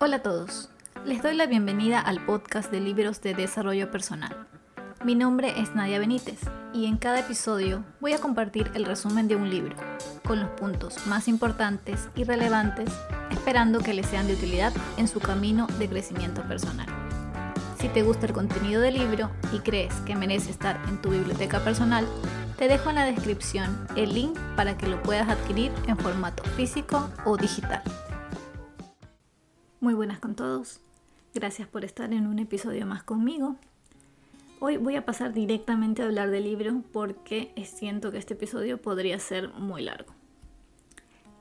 Hola a todos, les doy la bienvenida al podcast de libros de desarrollo personal. Mi nombre es Nadia Benítez y en cada episodio voy a compartir el resumen de un libro, con los puntos más importantes y relevantes, esperando que les sean de utilidad en su camino de crecimiento personal. Si te gusta el contenido del libro y crees que merece estar en tu biblioteca personal, te dejo en la descripción el link para que lo puedas adquirir en formato físico o digital. Muy buenas con todos. Gracias por estar en un episodio más conmigo. Hoy voy a pasar directamente a hablar del libro porque siento que este episodio podría ser muy largo.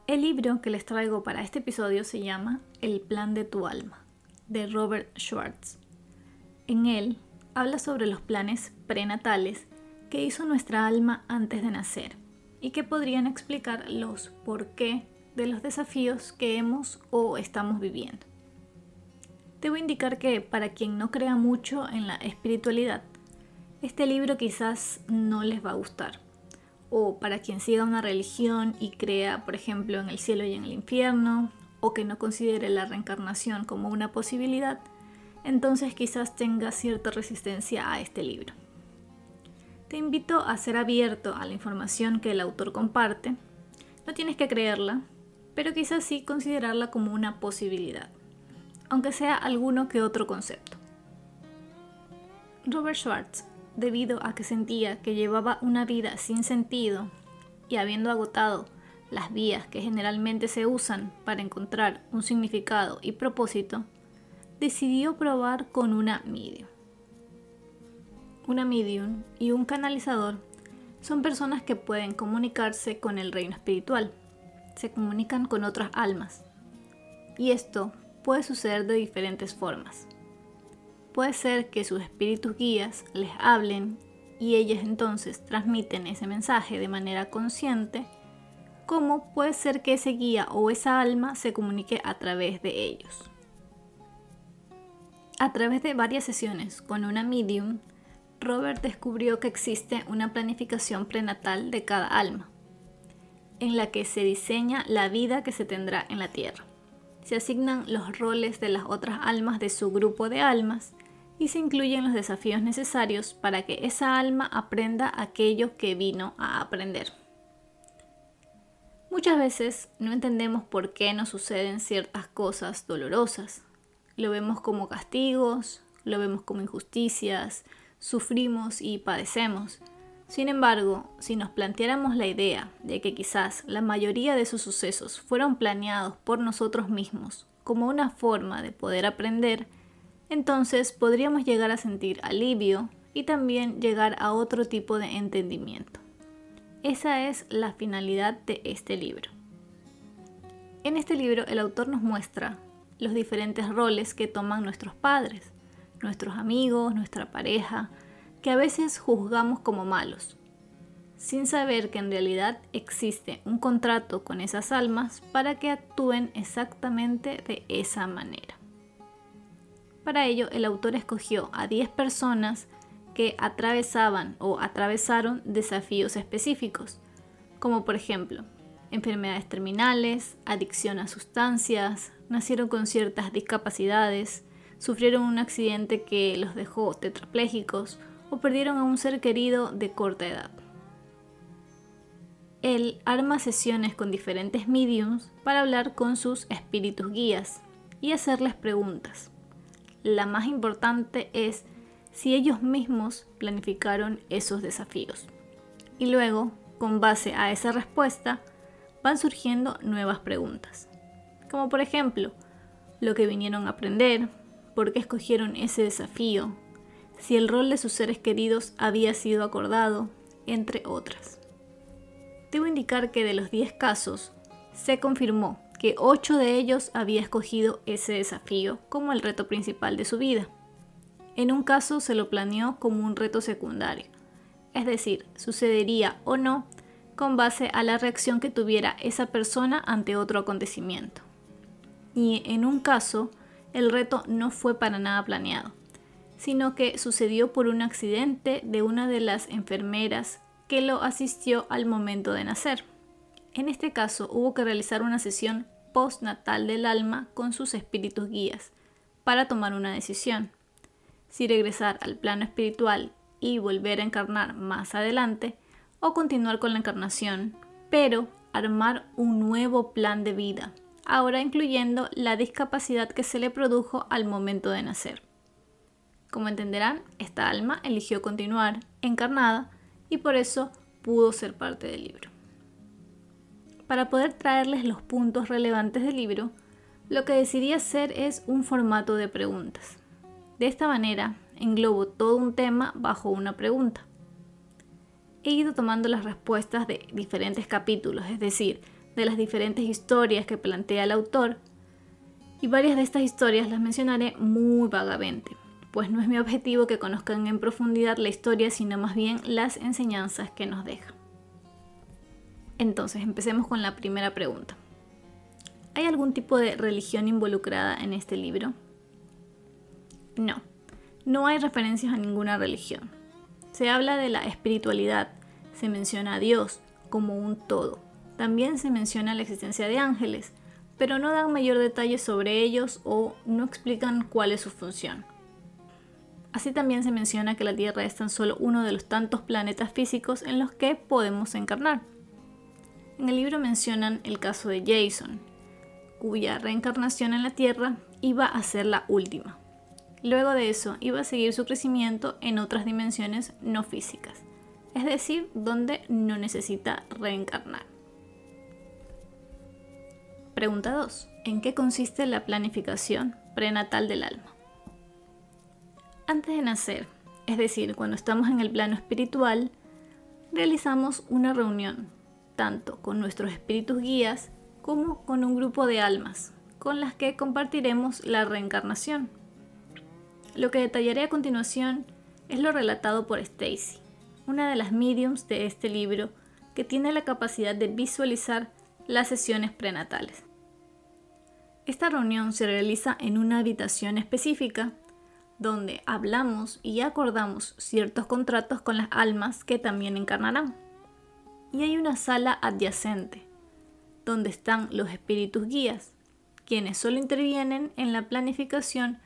El libro que les traigo para este episodio se llama El plan de tu alma, de Robert Schwartz. En él habla sobre los planes prenatales que hizo nuestra alma antes de nacer y que podrían explicar los por qué de los desafíos que hemos o estamos viviendo. Debo indicar que para quien no crea mucho en la espiritualidad, este libro quizás no les va a gustar. O para quien siga una religión y crea, por ejemplo, en el cielo y en el infierno, o que no considere la reencarnación como una posibilidad, entonces quizás tenga cierta resistencia a este libro. Te invito a ser abierto a la información que el autor comparte. No tienes que creerla, pero quizás sí considerarla como una posibilidad aunque sea alguno que otro concepto. Robert Schwartz, debido a que sentía que llevaba una vida sin sentido y habiendo agotado las vías que generalmente se usan para encontrar un significado y propósito, decidió probar con una medium. Una medium y un canalizador son personas que pueden comunicarse con el reino espiritual, se comunican con otras almas. Y esto puede suceder de diferentes formas. Puede ser que sus espíritus guías les hablen y ellas entonces transmiten ese mensaje de manera consciente, como puede ser que ese guía o esa alma se comunique a través de ellos. A través de varias sesiones con una medium, Robert descubrió que existe una planificación prenatal de cada alma, en la que se diseña la vida que se tendrá en la Tierra se asignan los roles de las otras almas de su grupo de almas y se incluyen los desafíos necesarios para que esa alma aprenda aquello que vino a aprender. Muchas veces no entendemos por qué nos suceden ciertas cosas dolorosas. Lo vemos como castigos, lo vemos como injusticias, sufrimos y padecemos sin embargo, si nos planteáramos la idea de que quizás la mayoría de esos sucesos fueron planeados por nosotros mismos como una forma de poder aprender, entonces podríamos llegar a sentir alivio y también llegar a otro tipo de entendimiento. Esa es la finalidad de este libro. En este libro el autor nos muestra los diferentes roles que toman nuestros padres, nuestros amigos, nuestra pareja, que a veces juzgamos como malos, sin saber que en realidad existe un contrato con esas almas para que actúen exactamente de esa manera. Para ello, el autor escogió a 10 personas que atravesaban o atravesaron desafíos específicos, como por ejemplo enfermedades terminales, adicción a sustancias, nacieron con ciertas discapacidades, sufrieron un accidente que los dejó tetraplégicos o perdieron a un ser querido de corta edad. Él arma sesiones con diferentes mediums para hablar con sus espíritus guías y hacerles preguntas. La más importante es si ellos mismos planificaron esos desafíos. Y luego, con base a esa respuesta, van surgiendo nuevas preguntas. Como por ejemplo, lo que vinieron a aprender, por qué escogieron ese desafío, si el rol de sus seres queridos había sido acordado, entre otras. Debo indicar que de los 10 casos, se confirmó que 8 de ellos había escogido ese desafío como el reto principal de su vida. En un caso se lo planeó como un reto secundario, es decir, sucedería o no con base a la reacción que tuviera esa persona ante otro acontecimiento. Y en un caso, el reto no fue para nada planeado, sino que sucedió por un accidente de una de las enfermeras que lo asistió al momento de nacer. En este caso hubo que realizar una sesión postnatal del alma con sus espíritus guías para tomar una decisión. Si regresar al plano espiritual y volver a encarnar más adelante o continuar con la encarnación, pero armar un nuevo plan de vida, ahora incluyendo la discapacidad que se le produjo al momento de nacer. Como entenderán, esta alma eligió continuar encarnada y por eso pudo ser parte del libro. Para poder traerles los puntos relevantes del libro, lo que decidí hacer es un formato de preguntas. De esta manera, englobo todo un tema bajo una pregunta. He ido tomando las respuestas de diferentes capítulos, es decir, de las diferentes historias que plantea el autor, y varias de estas historias las mencionaré muy vagamente, pues no es mi objetivo que conozcan en profundidad la historia, sino más bien las enseñanzas que nos deja. Entonces, empecemos con la primera pregunta. ¿Hay algún tipo de religión involucrada en este libro? No, no hay referencias a ninguna religión. Se habla de la espiritualidad, se menciona a Dios como un todo. También se menciona la existencia de ángeles, pero no dan mayor detalle sobre ellos o no explican cuál es su función. Así también se menciona que la Tierra es tan solo uno de los tantos planetas físicos en los que podemos encarnar. En el libro mencionan el caso de Jason, cuya reencarnación en la Tierra iba a ser la última. Luego de eso iba a seguir su crecimiento en otras dimensiones no físicas, es decir, donde no necesita reencarnar. Pregunta 2. ¿En qué consiste la planificación prenatal del alma? Antes de nacer, es decir, cuando estamos en el plano espiritual, realizamos una reunión, tanto con nuestros espíritus guías como con un grupo de almas, con las que compartiremos la reencarnación. Lo que detallaré a continuación es lo relatado por Stacy, una de las mediums de este libro que tiene la capacidad de visualizar las sesiones prenatales. Esta reunión se realiza en una habitación específica donde hablamos y acordamos ciertos contratos con las almas que también encarnarán. Y hay una sala adyacente, donde están los espíritus guías, quienes solo intervienen en la planificación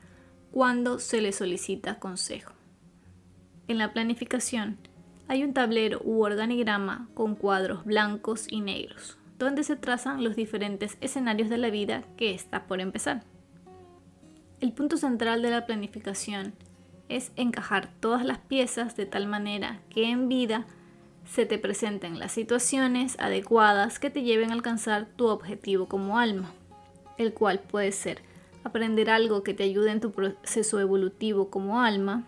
cuando se les solicita consejo. En la planificación hay un tablero u organigrama con cuadros blancos y negros, donde se trazan los diferentes escenarios de la vida que está por empezar. El punto central de la planificación es encajar todas las piezas de tal manera que en vida se te presenten las situaciones adecuadas que te lleven a alcanzar tu objetivo como alma, el cual puede ser aprender algo que te ayude en tu proceso evolutivo como alma,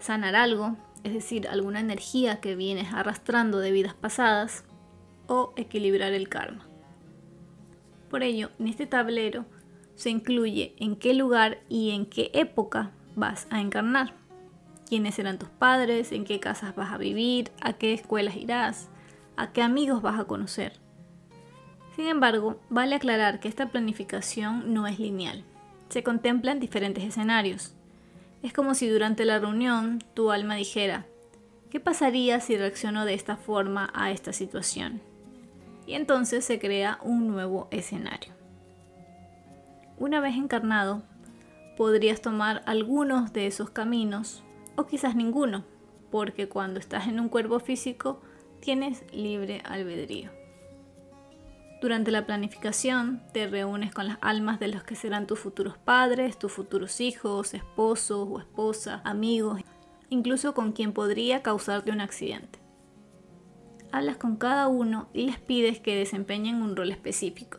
sanar algo, es decir, alguna energía que vienes arrastrando de vidas pasadas, o equilibrar el karma. Por ello, en este tablero se incluye en qué lugar y en qué época vas a encarnar. Quiénes serán tus padres, en qué casas vas a vivir, a qué escuelas irás, a qué amigos vas a conocer. Sin embargo, vale aclarar que esta planificación no es lineal. Se contemplan diferentes escenarios. Es como si durante la reunión tu alma dijera, ¿qué pasaría si reacciono de esta forma a esta situación? Y entonces se crea un nuevo escenario. Una vez encarnado, podrías tomar algunos de esos caminos o quizás ninguno, porque cuando estás en un cuerpo físico tienes libre albedrío. Durante la planificación te reúnes con las almas de los que serán tus futuros padres, tus futuros hijos, esposos o esposa, amigos, incluso con quien podría causarte un accidente. Hablas con cada uno y les pides que desempeñen un rol específico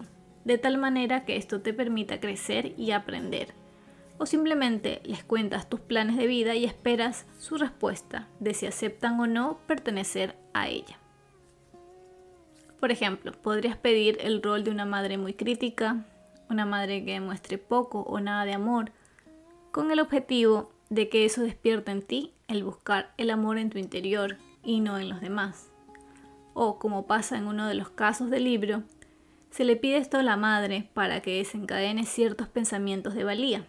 de tal manera que esto te permita crecer y aprender. O simplemente les cuentas tus planes de vida y esperas su respuesta de si aceptan o no pertenecer a ella. Por ejemplo, podrías pedir el rol de una madre muy crítica, una madre que muestre poco o nada de amor, con el objetivo de que eso despierte en ti el buscar el amor en tu interior y no en los demás. O como pasa en uno de los casos del libro, se le pide esto a la madre para que desencadene ciertos pensamientos de valía.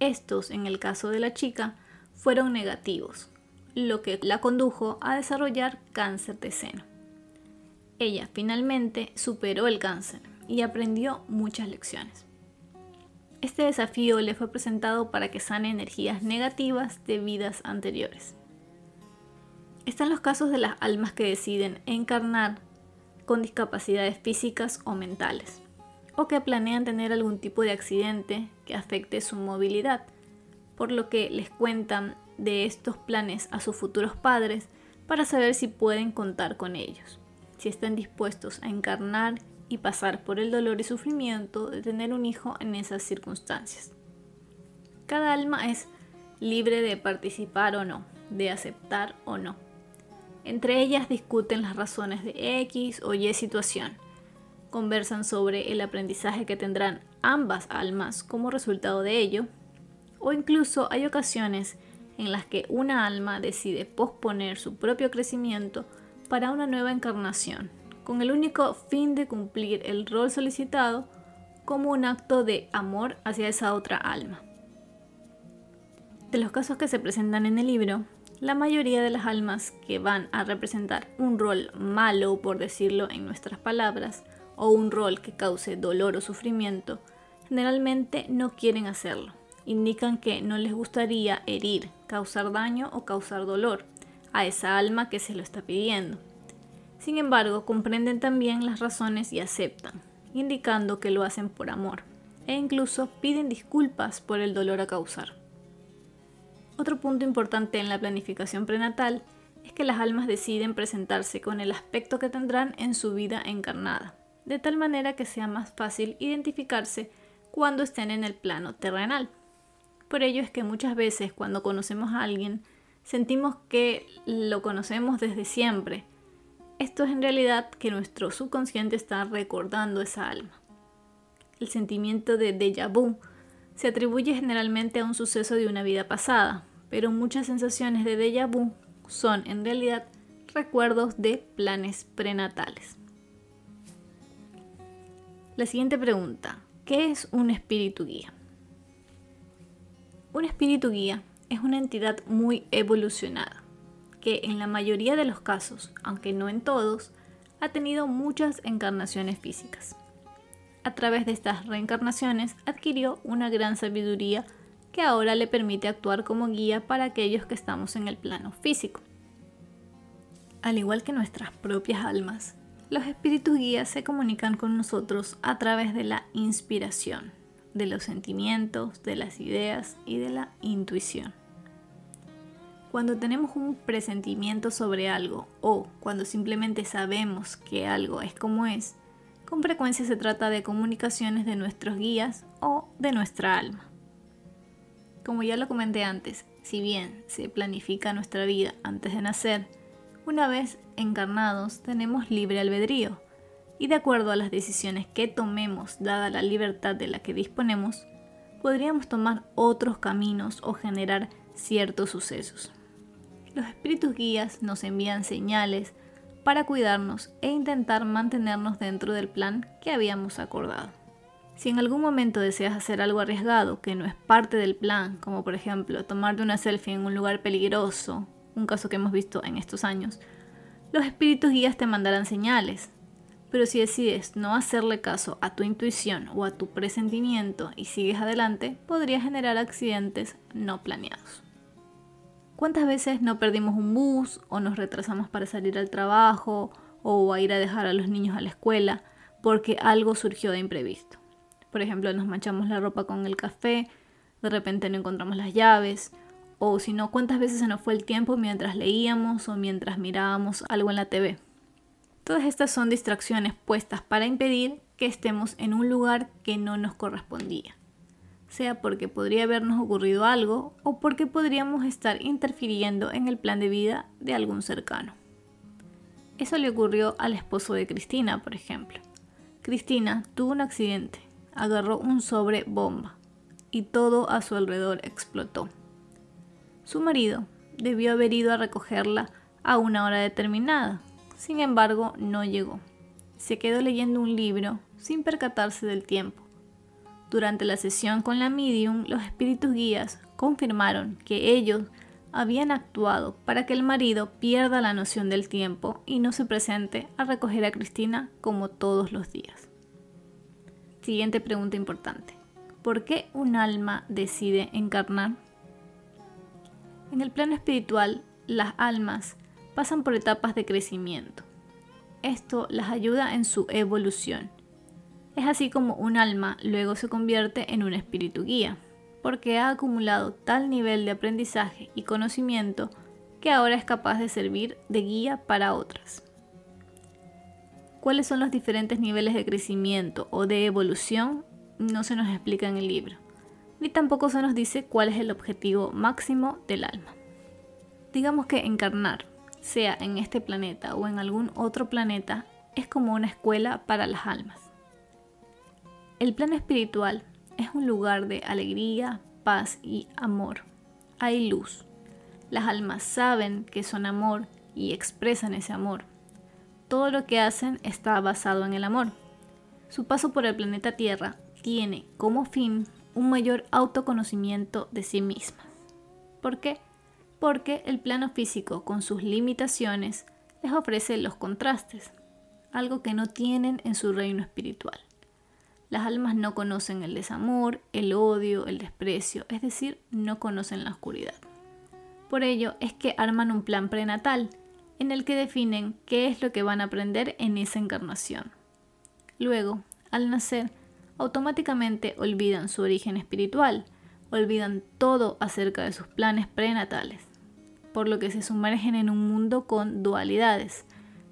Estos, en el caso de la chica, fueron negativos, lo que la condujo a desarrollar cáncer de seno. Ella finalmente superó el cáncer y aprendió muchas lecciones. Este desafío le fue presentado para que sane energías negativas de vidas anteriores. Están los casos de las almas que deciden encarnar con discapacidades físicas o mentales, o que planean tener algún tipo de accidente que afecte su movilidad, por lo que les cuentan de estos planes a sus futuros padres para saber si pueden contar con ellos, si están dispuestos a encarnar y pasar por el dolor y sufrimiento de tener un hijo en esas circunstancias. Cada alma es libre de participar o no, de aceptar o no. Entre ellas discuten las razones de X o Y situación. Conversan sobre el aprendizaje que tendrán ambas almas como resultado de ello. O incluso hay ocasiones en las que una alma decide posponer su propio crecimiento para una nueva encarnación, con el único fin de cumplir el rol solicitado como un acto de amor hacia esa otra alma. De los casos que se presentan en el libro, la mayoría de las almas que van a representar un rol malo, por decirlo en nuestras palabras, o un rol que cause dolor o sufrimiento, generalmente no quieren hacerlo. Indican que no les gustaría herir, causar daño o causar dolor a esa alma que se lo está pidiendo. Sin embargo, comprenden también las razones y aceptan, indicando que lo hacen por amor, e incluso piden disculpas por el dolor a causar. Otro punto importante en la planificación prenatal es que las almas deciden presentarse con el aspecto que tendrán en su vida encarnada, de tal manera que sea más fácil identificarse cuando estén en el plano terrenal. Por ello es que muchas veces cuando conocemos a alguien sentimos que lo conocemos desde siempre. Esto es en realidad que nuestro subconsciente está recordando esa alma. El sentimiento de déjà vu se atribuye generalmente a un suceso de una vida pasada, pero muchas sensaciones de déjà vu son en realidad recuerdos de planes prenatales. La siguiente pregunta, ¿qué es un espíritu guía? Un espíritu guía es una entidad muy evolucionada, que en la mayoría de los casos, aunque no en todos, ha tenido muchas encarnaciones físicas. A través de estas reencarnaciones adquirió una gran sabiduría que ahora le permite actuar como guía para aquellos que estamos en el plano físico. Al igual que nuestras propias almas, los espíritus guías se comunican con nosotros a través de la inspiración, de los sentimientos, de las ideas y de la intuición. Cuando tenemos un presentimiento sobre algo o cuando simplemente sabemos que algo es como es, con frecuencia se trata de comunicaciones de nuestros guías o de nuestra alma. Como ya lo comenté antes, si bien se planifica nuestra vida antes de nacer, una vez encarnados tenemos libre albedrío y de acuerdo a las decisiones que tomemos dada la libertad de la que disponemos, podríamos tomar otros caminos o generar ciertos sucesos. Los espíritus guías nos envían señales para cuidarnos e intentar mantenernos dentro del plan que habíamos acordado. Si en algún momento deseas hacer algo arriesgado que no es parte del plan, como por ejemplo tomarte una selfie en un lugar peligroso, un caso que hemos visto en estos años, los espíritus guías te mandarán señales. Pero si decides no hacerle caso a tu intuición o a tu presentimiento y sigues adelante, podría generar accidentes no planeados. ¿Cuántas veces no perdimos un bus o nos retrasamos para salir al trabajo o a ir a dejar a los niños a la escuela porque algo surgió de imprevisto? Por ejemplo, nos manchamos la ropa con el café, de repente no encontramos las llaves, o si no, cuántas veces se nos fue el tiempo mientras leíamos o mientras mirábamos algo en la TV. Todas estas son distracciones puestas para impedir que estemos en un lugar que no nos correspondía, sea porque podría habernos ocurrido algo o porque podríamos estar interfiriendo en el plan de vida de algún cercano. Eso le ocurrió al esposo de Cristina, por ejemplo. Cristina tuvo un accidente agarró un sobre bomba y todo a su alrededor explotó. Su marido debió haber ido a recogerla a una hora determinada, sin embargo no llegó. Se quedó leyendo un libro sin percatarse del tiempo. Durante la sesión con la medium, los espíritus guías confirmaron que ellos habían actuado para que el marido pierda la noción del tiempo y no se presente a recoger a Cristina como todos los días. Siguiente pregunta importante. ¿Por qué un alma decide encarnar? En el plano espiritual, las almas pasan por etapas de crecimiento. Esto las ayuda en su evolución. Es así como un alma luego se convierte en un espíritu guía, porque ha acumulado tal nivel de aprendizaje y conocimiento que ahora es capaz de servir de guía para otras. ¿Cuáles son los diferentes niveles de crecimiento o de evolución? No se nos explica en el libro, ni tampoco se nos dice cuál es el objetivo máximo del alma. Digamos que encarnar, sea en este planeta o en algún otro planeta, es como una escuela para las almas. El plano espiritual es un lugar de alegría, paz y amor. Hay luz. Las almas saben que son amor y expresan ese amor. Todo lo que hacen está basado en el amor. Su paso por el planeta Tierra tiene como fin un mayor autoconocimiento de sí mismas. ¿Por qué? Porque el plano físico, con sus limitaciones, les ofrece los contrastes, algo que no tienen en su reino espiritual. Las almas no conocen el desamor, el odio, el desprecio, es decir, no conocen la oscuridad. Por ello es que arman un plan prenatal en el que definen qué es lo que van a aprender en esa encarnación. Luego, al nacer, automáticamente olvidan su origen espiritual, olvidan todo acerca de sus planes prenatales, por lo que se sumergen en un mundo con dualidades,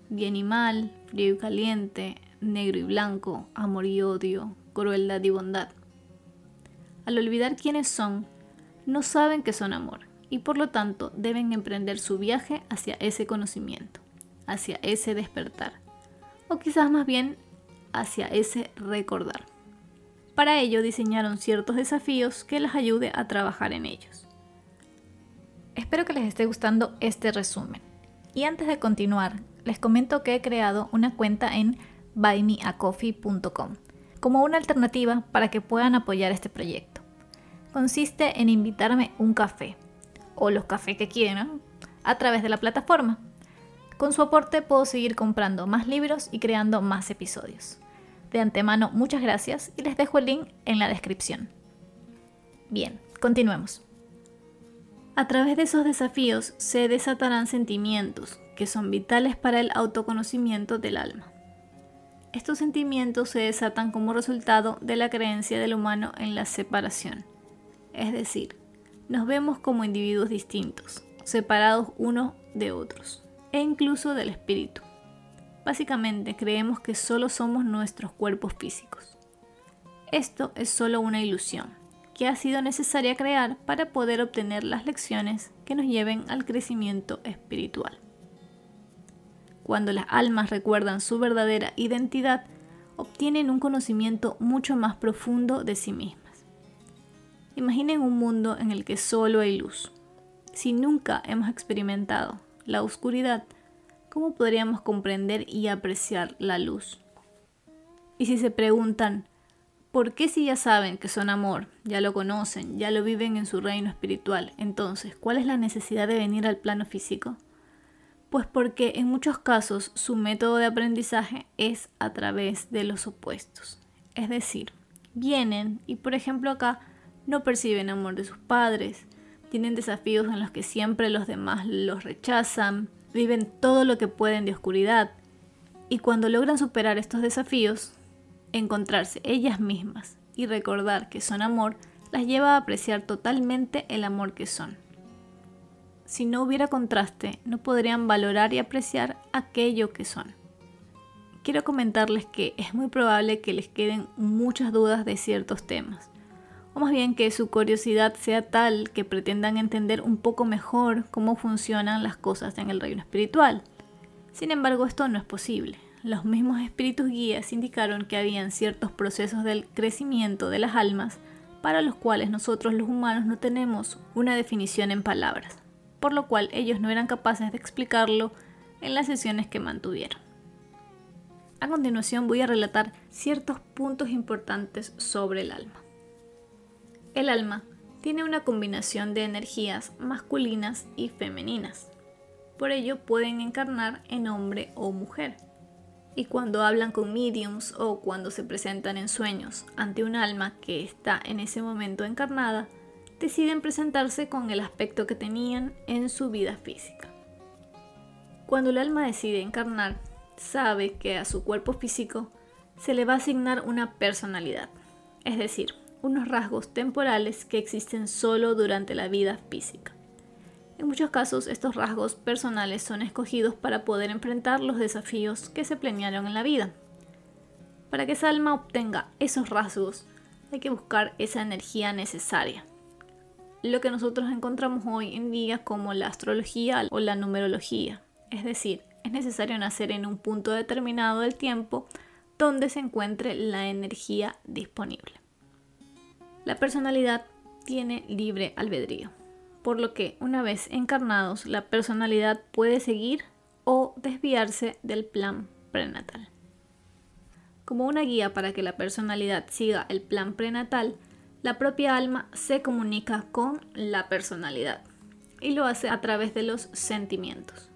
bien y mal, frío y caliente, negro y blanco, amor y odio, crueldad y bondad. Al olvidar quiénes son, no saben que son amor y por lo tanto deben emprender su viaje hacia ese conocimiento, hacia ese despertar, o quizás más bien hacia ese recordar. Para ello diseñaron ciertos desafíos que les ayude a trabajar en ellos. Espero que les esté gustando este resumen. Y antes de continuar, les comento que he creado una cuenta en buymeacoffee.com como una alternativa para que puedan apoyar este proyecto. Consiste en invitarme un café o los cafés que quieran a través de la plataforma. Con su aporte puedo seguir comprando más libros y creando más episodios. De antemano, muchas gracias y les dejo el link en la descripción. Bien, continuemos. A través de esos desafíos se desatarán sentimientos que son vitales para el autoconocimiento del alma. Estos sentimientos se desatan como resultado de la creencia del humano en la separación, es decir, nos vemos como individuos distintos, separados unos de otros, e incluso del espíritu. Básicamente creemos que solo somos nuestros cuerpos físicos. Esto es solo una ilusión que ha sido necesaria crear para poder obtener las lecciones que nos lleven al crecimiento espiritual. Cuando las almas recuerdan su verdadera identidad, obtienen un conocimiento mucho más profundo de sí mismas. Imaginen un mundo en el que solo hay luz. Si nunca hemos experimentado la oscuridad, ¿cómo podríamos comprender y apreciar la luz? Y si se preguntan, ¿por qué si ya saben que son amor, ya lo conocen, ya lo viven en su reino espiritual, entonces, ¿cuál es la necesidad de venir al plano físico? Pues porque en muchos casos su método de aprendizaje es a través de los opuestos. Es decir, vienen y por ejemplo acá no perciben amor de sus padres, tienen desafíos en los que siempre los demás los rechazan, viven todo lo que pueden de oscuridad y cuando logran superar estos desafíos, encontrarse ellas mismas y recordar que son amor las lleva a apreciar totalmente el amor que son. Si no hubiera contraste, no podrían valorar y apreciar aquello que son. Quiero comentarles que es muy probable que les queden muchas dudas de ciertos temas o más bien que su curiosidad sea tal que pretendan entender un poco mejor cómo funcionan las cosas en el reino espiritual. Sin embargo, esto no es posible. Los mismos espíritus guías indicaron que habían ciertos procesos del crecimiento de las almas para los cuales nosotros los humanos no tenemos una definición en palabras, por lo cual ellos no eran capaces de explicarlo en las sesiones que mantuvieron. A continuación voy a relatar ciertos puntos importantes sobre el alma. El alma tiene una combinación de energías masculinas y femeninas. Por ello pueden encarnar en hombre o mujer. y cuando hablan con mediums o cuando se presentan en sueños ante un alma que está en ese momento encarnada, deciden presentarse con el aspecto que tenían en su vida física. Cuando el alma decide encarnar, sabe que a su cuerpo físico se le va a asignar una personalidad, es decir, unos rasgos temporales que existen solo durante la vida física. En muchos casos estos rasgos personales son escogidos para poder enfrentar los desafíos que se planearon en la vida. Para que esa alma obtenga esos rasgos hay que buscar esa energía necesaria. Lo que nosotros encontramos hoy en día como la astrología o la numerología. Es decir, es necesario nacer en un punto determinado del tiempo donde se encuentre la energía disponible. La personalidad tiene libre albedrío, por lo que una vez encarnados la personalidad puede seguir o desviarse del plan prenatal. Como una guía para que la personalidad siga el plan prenatal, la propia alma se comunica con la personalidad y lo hace a través de los sentimientos.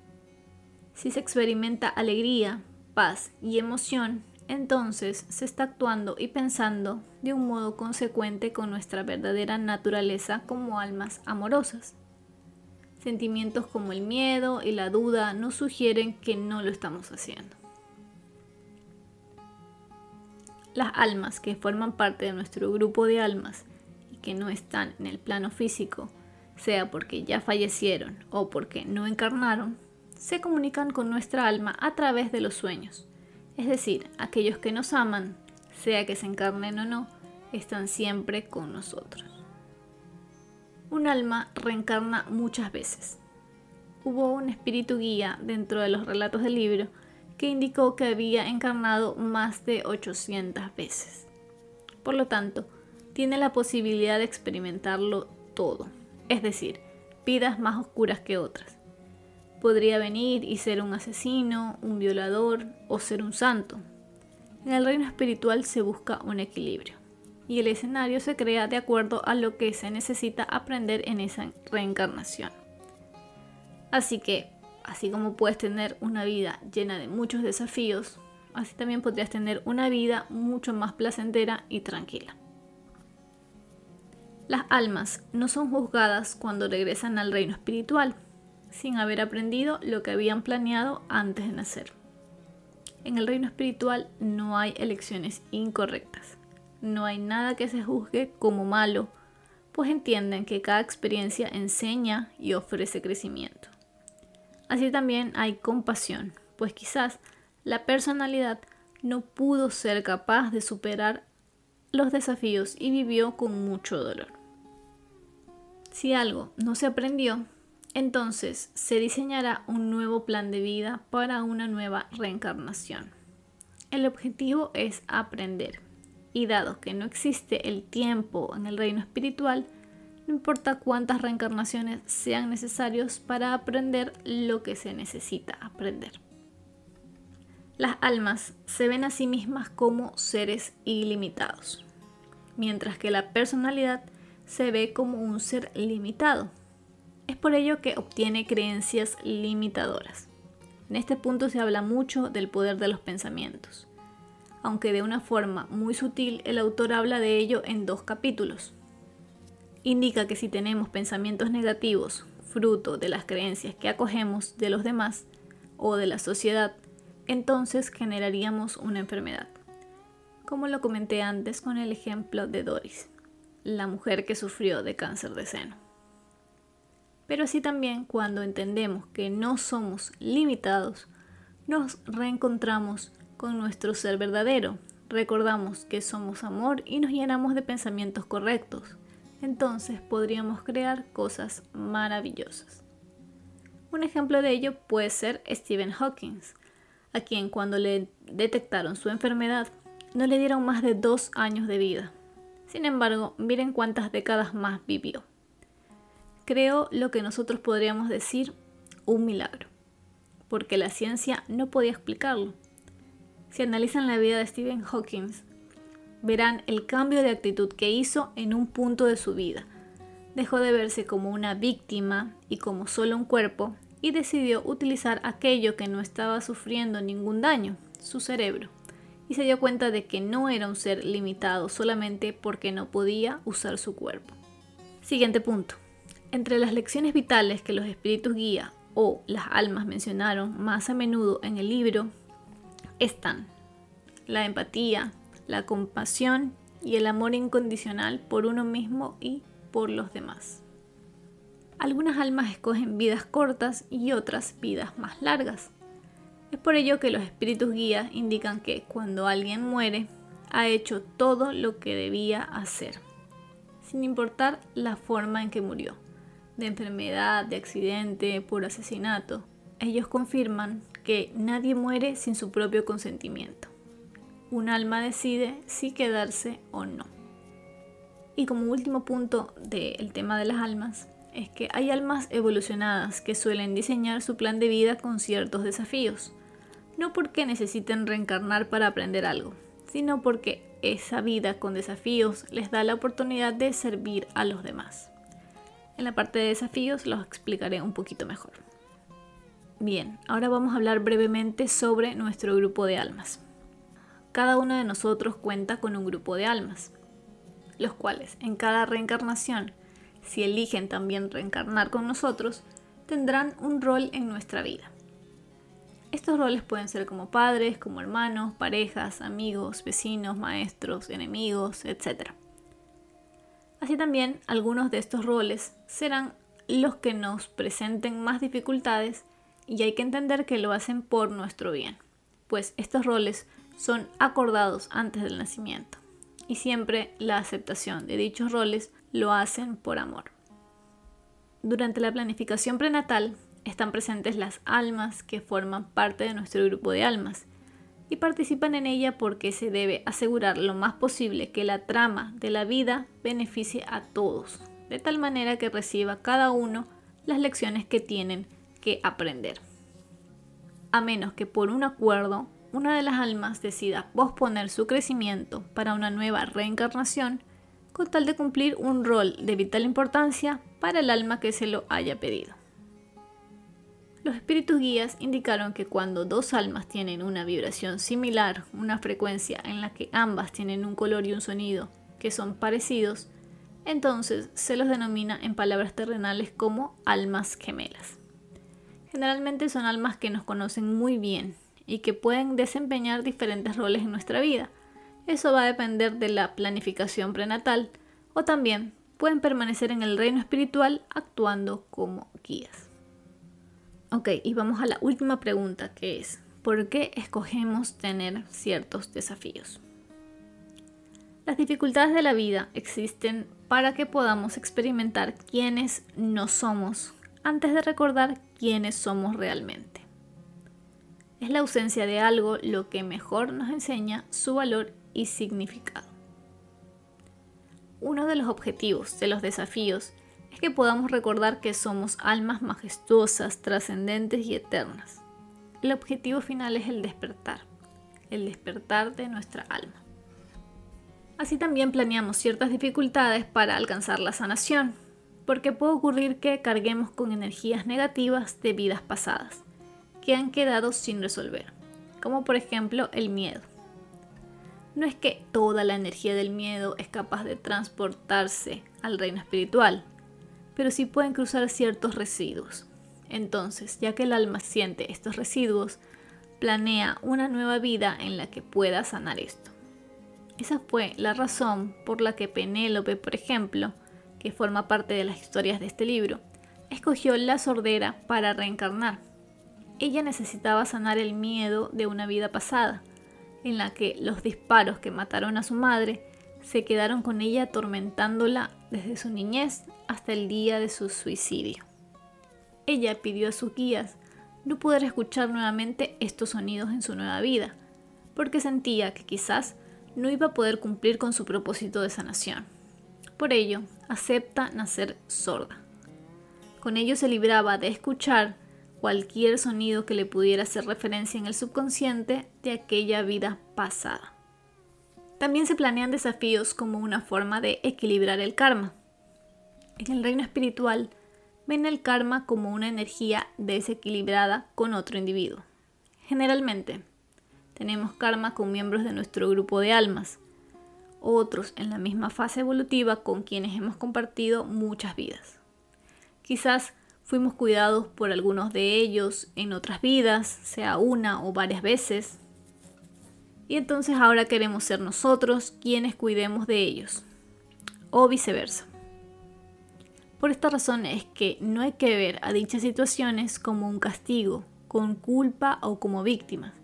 Si se experimenta alegría, paz y emoción, entonces se está actuando y pensando de un modo consecuente con nuestra verdadera naturaleza como almas amorosas. Sentimientos como el miedo y la duda nos sugieren que no lo estamos haciendo. Las almas que forman parte de nuestro grupo de almas y que no están en el plano físico, sea porque ya fallecieron o porque no encarnaron, se comunican con nuestra alma a través de los sueños es decir, aquellos que nos aman, sea que se encarnen o no, están siempre con nosotros. Un alma reencarna muchas veces. Hubo un espíritu guía dentro de los relatos del libro que indicó que había encarnado más de 800 veces. Por lo tanto, tiene la posibilidad de experimentarlo todo, es decir, vidas más oscuras que otras podría venir y ser un asesino, un violador o ser un santo. En el reino espiritual se busca un equilibrio y el escenario se crea de acuerdo a lo que se necesita aprender en esa reencarnación. Así que, así como puedes tener una vida llena de muchos desafíos, así también podrías tener una vida mucho más placentera y tranquila. Las almas no son juzgadas cuando regresan al reino espiritual, sin haber aprendido lo que habían planeado antes de nacer. En el reino espiritual no hay elecciones incorrectas. No hay nada que se juzgue como malo, pues entienden que cada experiencia enseña y ofrece crecimiento. Así también hay compasión, pues quizás la personalidad no pudo ser capaz de superar los desafíos y vivió con mucho dolor. Si algo no se aprendió, entonces se diseñará un nuevo plan de vida para una nueva reencarnación. El objetivo es aprender. Y dado que no existe el tiempo en el reino espiritual, no importa cuántas reencarnaciones sean necesarios para aprender lo que se necesita aprender. Las almas se ven a sí mismas como seres ilimitados, mientras que la personalidad se ve como un ser limitado, es por ello que obtiene creencias limitadoras. En este punto se habla mucho del poder de los pensamientos, aunque de una forma muy sutil el autor habla de ello en dos capítulos. Indica que si tenemos pensamientos negativos, fruto de las creencias que acogemos de los demás o de la sociedad, entonces generaríamos una enfermedad. Como lo comenté antes con el ejemplo de Doris, la mujer que sufrió de cáncer de seno pero así también cuando entendemos que no somos limitados, nos reencontramos con nuestro ser verdadero, recordamos que somos amor y nos llenamos de pensamientos correctos. Entonces podríamos crear cosas maravillosas. Un ejemplo de ello puede ser Stephen Hawking, a quien cuando le detectaron su enfermedad no le dieron más de dos años de vida. Sin embargo, miren cuántas décadas más vivió creó lo que nosotros podríamos decir un milagro, porque la ciencia no podía explicarlo. Si analizan la vida de Stephen Hawking, verán el cambio de actitud que hizo en un punto de su vida. Dejó de verse como una víctima y como solo un cuerpo y decidió utilizar aquello que no estaba sufriendo ningún daño, su cerebro, y se dio cuenta de que no era un ser limitado solamente porque no podía usar su cuerpo. Siguiente punto. Entre las lecciones vitales que los espíritus guía o las almas mencionaron más a menudo en el libro están la empatía, la compasión y el amor incondicional por uno mismo y por los demás. Algunas almas escogen vidas cortas y otras vidas más largas. Es por ello que los espíritus guías indican que cuando alguien muere, ha hecho todo lo que debía hacer, sin importar la forma en que murió, de enfermedad, de accidente, por asesinato. Ellos confirman que nadie muere sin su propio consentimiento. Un alma decide si quedarse o no. Y como último punto del tema de las almas, es que hay almas evolucionadas que suelen diseñar su plan de vida con ciertos desafíos no porque necesiten reencarnar para aprender algo, sino porque esa vida con desafíos les da la oportunidad de servir a los demás. En la parte de desafíos los explicaré un poquito mejor. Bien, ahora vamos a hablar brevemente sobre nuestro grupo de almas. Cada uno de nosotros cuenta con un grupo de almas, los cuales en cada reencarnación, si eligen también reencarnar con nosotros, tendrán un rol en nuestra vida. Estos roles pueden ser como padres, como hermanos, parejas, amigos, vecinos, maestros, enemigos, etc. Así también algunos de estos roles serán los que nos presenten más dificultades y hay que entender que lo hacen por nuestro bien, pues estos roles son acordados antes del nacimiento y siempre la aceptación de dichos roles lo hacen por amor. Durante la planificación prenatal están presentes las almas que forman parte de nuestro grupo de almas y participan en ella porque se debe asegurar lo más posible que la trama de la vida beneficie a todos, de tal manera que reciba cada uno las lecciones que tienen que aprender. A menos que por un acuerdo una de las almas decida posponer su crecimiento para una nueva reencarnación con tal de cumplir un rol de vital importancia para el alma que se lo haya pedido. Los espíritus guías indicaron que cuando dos almas tienen una vibración similar, una frecuencia en la que ambas tienen un color y un sonido que son parecidos, entonces se los denomina en palabras terrenales como almas gemelas. Generalmente son almas que nos conocen muy bien y que pueden desempeñar diferentes roles en nuestra vida. Eso va a depender de la planificación prenatal o también pueden permanecer en el reino espiritual actuando como guías. Ok, y vamos a la última pregunta que es, ¿por qué escogemos tener ciertos desafíos? Las dificultades de la vida existen para que podamos experimentar quiénes no somos antes de recordar quiénes somos realmente. Es la ausencia de algo lo que mejor nos enseña su valor y significado. Uno de los objetivos de los desafíos es que podamos recordar que somos almas majestuosas, trascendentes y eternas. El objetivo final es el despertar, el despertar de nuestra alma. Así también planeamos ciertas dificultades para alcanzar la sanación, porque puede ocurrir que carguemos con energías negativas de vidas pasadas, que han quedado sin resolver, como por ejemplo el miedo. No es que toda la energía del miedo es capaz de transportarse al reino espiritual, pero sí pueden cruzar ciertos residuos. Entonces, ya que el alma siente estos residuos, planea una nueva vida en la que pueda sanar esto. Esa fue la razón por la que Penélope, por ejemplo, que forma parte de las historias de este libro, escogió la sordera para reencarnar. Ella necesitaba sanar el miedo de una vida pasada, en la que los disparos que mataron a su madre se quedaron con ella atormentándola desde su niñez hasta el día de su suicidio. Ella pidió a sus guías no poder escuchar nuevamente estos sonidos en su nueva vida, porque sentía que quizás no iba a poder cumplir con su propósito de sanación. Por ello, acepta nacer sorda. Con ello se libraba de escuchar cualquier sonido que le pudiera hacer referencia en el subconsciente de aquella vida pasada. También se planean desafíos como una forma de equilibrar el karma. En el reino espiritual, ven el karma como una energía desequilibrada con otro individuo. Generalmente, tenemos karma con miembros de nuestro grupo de almas, otros en la misma fase evolutiva con quienes hemos compartido muchas vidas. Quizás fuimos cuidados por algunos de ellos en otras vidas, sea una o varias veces, y entonces ahora queremos ser nosotros quienes cuidemos de ellos, o viceversa. Por esta razón es que no hay que ver a dichas situaciones como un castigo, con culpa o como víctimas.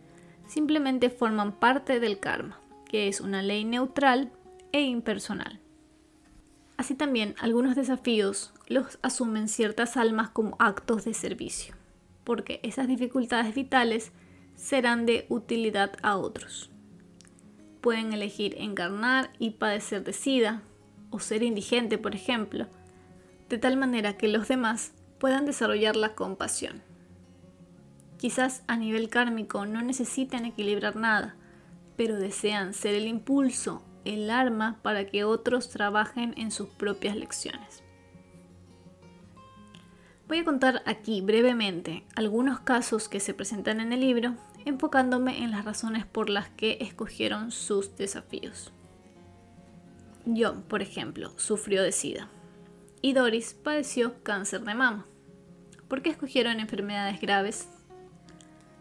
Simplemente forman parte del karma, que es una ley neutral e impersonal. Así también algunos desafíos los asumen ciertas almas como actos de servicio, porque esas dificultades vitales serán de utilidad a otros. Pueden elegir encarnar y padecer de sida, o ser indigente, por ejemplo, de tal manera que los demás puedan desarrollar la compasión. Quizás a nivel kármico no necesitan equilibrar nada, pero desean ser el impulso, el arma para que otros trabajen en sus propias lecciones. Voy a contar aquí brevemente algunos casos que se presentan en el libro, enfocándome en las razones por las que escogieron sus desafíos. John, por ejemplo, sufrió de SIDA y Doris padeció cáncer de mama. ¿Por qué escogieron enfermedades graves?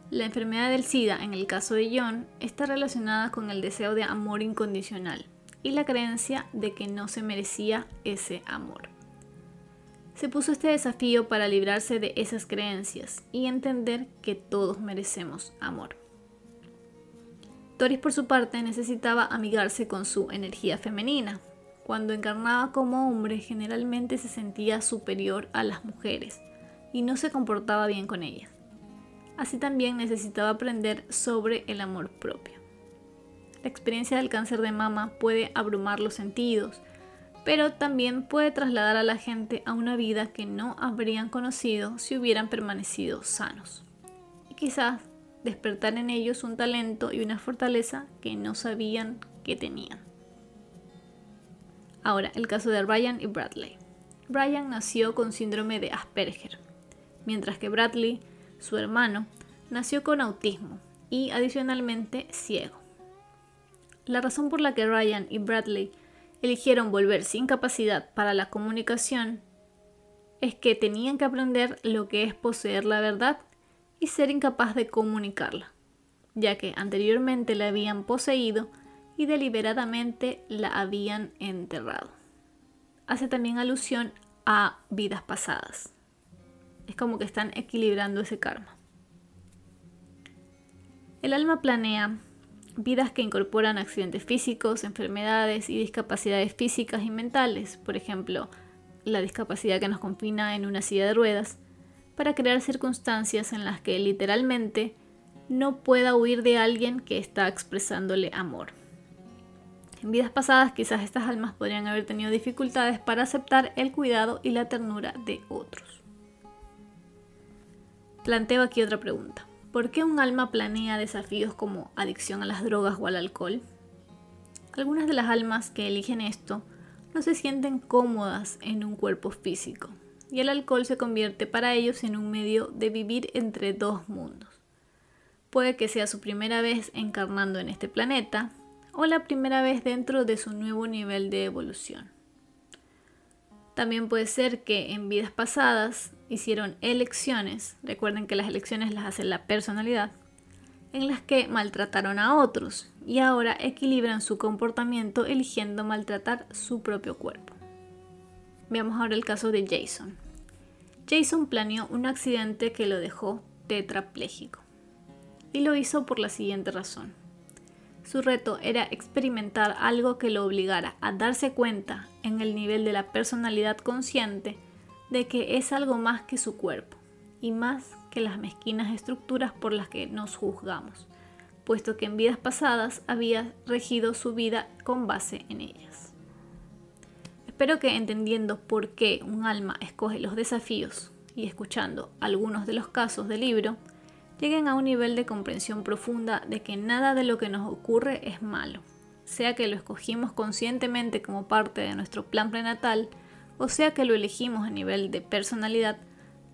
La enfermedad del SIDA, en el caso de John, está relacionada con el deseo de amor incondicional y la creencia de que no se merecía ese amor. Se puso este desafío para librarse de esas creencias y entender que todos merecemos amor. Doris por su parte necesitaba amigarse con su energía femenina, cuando encarnaba como hombre generalmente se sentía superior a las mujeres y no se comportaba bien con ellas. Así también necesitaba aprender sobre el amor propio. La experiencia del cáncer de mama puede abrumar los sentidos, pero también puede trasladar a la gente a una vida que no habrían conocido si hubieran permanecido sanos. Y quizás despertar en ellos un talento y una fortaleza que no sabían que tenían. Ahora, el caso de Ryan y Bradley. Ryan nació con síndrome de Asperger, mientras que Bradley, su hermano, nació con autismo y adicionalmente ciego. La razón por la que Ryan y Bradley eligieron volver sin capacidad para la comunicación es que tenían que aprender lo que es poseer la verdad y ser incapaz de comunicarla, ya que anteriormente la habían poseído y deliberadamente la habían enterrado. Hace también alusión a vidas pasadas. Es como que están equilibrando ese karma. El alma planea vidas que incorporan accidentes físicos, enfermedades y discapacidades físicas y mentales, por ejemplo, la discapacidad que nos confina en una silla de ruedas, para crear circunstancias en las que literalmente no pueda huir de alguien que está expresándole amor. En vidas pasadas quizás estas almas podrían haber tenido dificultades para aceptar el cuidado y la ternura de otros. Planteo aquí otra pregunta. ¿Por qué un alma planea desafíos como adicción a las drogas o al alcohol? Algunas de las almas que eligen esto no se sienten cómodas en un cuerpo físico y el alcohol se convierte para ellos en un medio de vivir entre dos mundos. Puede que sea su primera vez encarnando en este planeta o la primera vez dentro de su nuevo nivel de evolución. También puede ser que en vidas pasadas hicieron elecciones, recuerden que las elecciones las hace la personalidad, en las que maltrataron a otros y ahora equilibran su comportamiento eligiendo maltratar su propio cuerpo. Veamos ahora el caso de Jason. Jason planeó un accidente que lo dejó tetrapléjico y lo hizo por la siguiente razón. Su reto era experimentar algo que lo obligara a darse cuenta en el nivel de la personalidad consciente de que es algo más que su cuerpo y más que las mezquinas estructuras por las que nos juzgamos, puesto que en vidas pasadas había regido su vida con base en ellas. Espero que entendiendo por qué un alma escoge los desafíos y escuchando algunos de los casos del libro, lleguen a un nivel de comprensión profunda de que nada de lo que nos ocurre es malo, sea que lo escogimos conscientemente como parte de nuestro plan prenatal, o sea que lo elegimos a nivel de personalidad,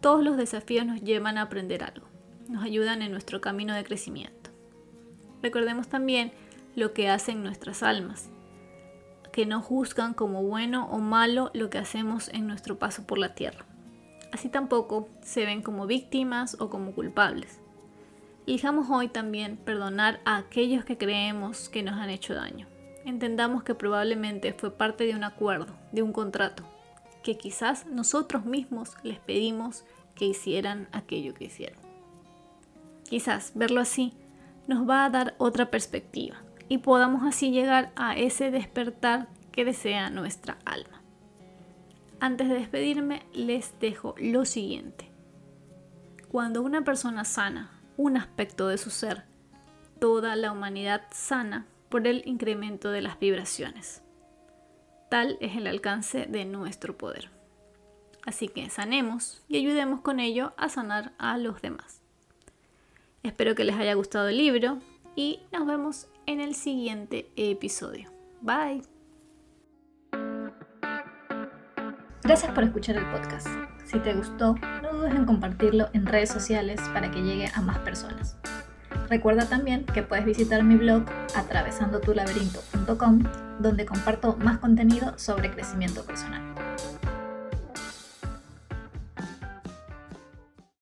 todos los desafíos nos llevan a aprender algo, nos ayudan en nuestro camino de crecimiento. recordemos también lo que hacen nuestras almas, que no juzgan como bueno o malo lo que hacemos en nuestro paso por la tierra. Así tampoco se ven como víctimas o como culpables. Elijamos hoy también perdonar a aquellos que creemos que nos han hecho daño. Entendamos que probablemente fue parte de un acuerdo, de un contrato, que quizás nosotros mismos les pedimos que hicieran aquello que hicieron. Quizás verlo así nos va a dar otra perspectiva y podamos así llegar a ese despertar que desea nuestra alma. Antes de despedirme les dejo lo siguiente. Cuando una persona sana un aspecto de su ser, toda la humanidad sana por el incremento de las vibraciones. Tal es el alcance de nuestro poder. Así que sanemos y ayudemos con ello a sanar a los demás. Espero que les haya gustado el libro y nos vemos en el siguiente episodio. Bye. Gracias por escuchar el podcast. Si te gustó, no dudes en compartirlo en redes sociales para que llegue a más personas. Recuerda también que puedes visitar mi blog atravesandotulaberinto.com donde comparto más contenido sobre crecimiento personal.